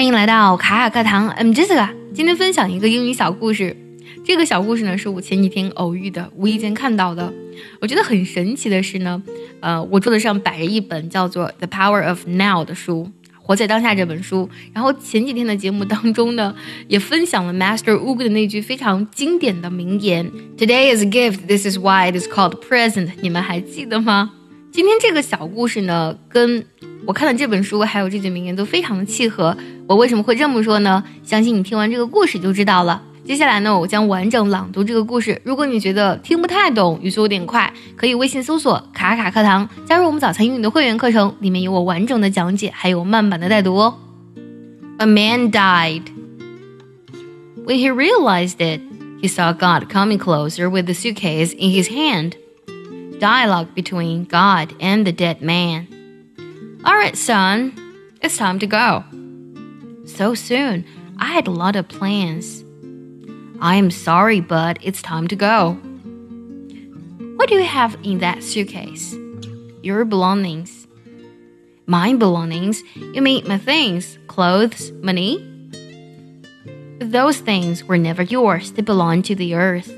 欢迎来到卡卡课堂，I'm Jessica。今天分享一个英语小故事。这个小故事呢，是我前几天偶遇的，无意间看到的。我觉得很神奇的是呢，呃，我桌子上摆着一本叫做《The Power of Now》的书，《活在当下》这本书。然后前几天的节目当中呢，也分享了 Master Wu 的那句非常经典的名言：“Today is a gift. This is why it is called present。”你们还记得吗？今天这个小故事呢，跟我看了这本书还有这句名言都非常的契合。我为什么会这么说呢？相信你听完这个故事就知道了。接下来呢，我将完整朗读这个故事。如果你觉得听不太懂，语速有点快，可以微信搜索“卡卡课堂”，加入我们早餐英语的会员课程，里面有我完整的讲解，还有慢版的带读哦。A man died. When he realized it, he saw God coming closer with the suitcase in his hand. Dialogue between God and the dead man. All right, son, it's time to go. So soon, I had a lot of plans. I am sorry, but it's time to go. What do you have in that suitcase? Your belongings. My belongings? You mean my things, clothes, money? Those things were never yours, they belong to the earth.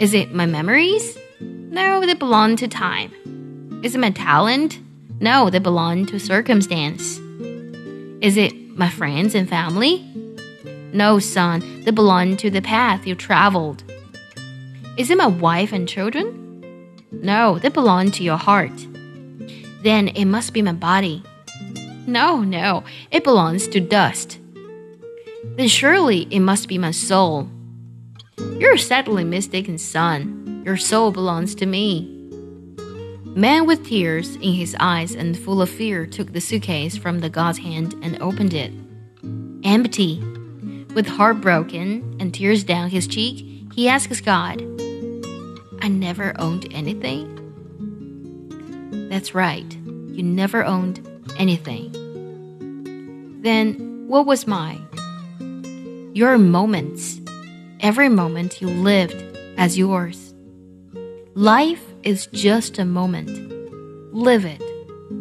Is it my memories? No, they belong to time. Is it my talent? No, they belong to circumstance. Is it my friends and family? No, son, they belong to the path you traveled. Is it my wife and children? No, they belong to your heart. Then it must be my body. No, no, it belongs to dust. Then surely it must be my soul. You're sadly mistaken, son. Your soul belongs to me. Man with tears in his eyes and full of fear took the suitcase from the god's hand and opened it. Empty. With heart broken and tears down his cheek, he asks God, I never owned anything? That's right, you never owned anything. Then what was mine? Your moments. Every moment you lived as yours. Life is just a moment. Live it,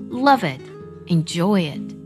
love it, enjoy it.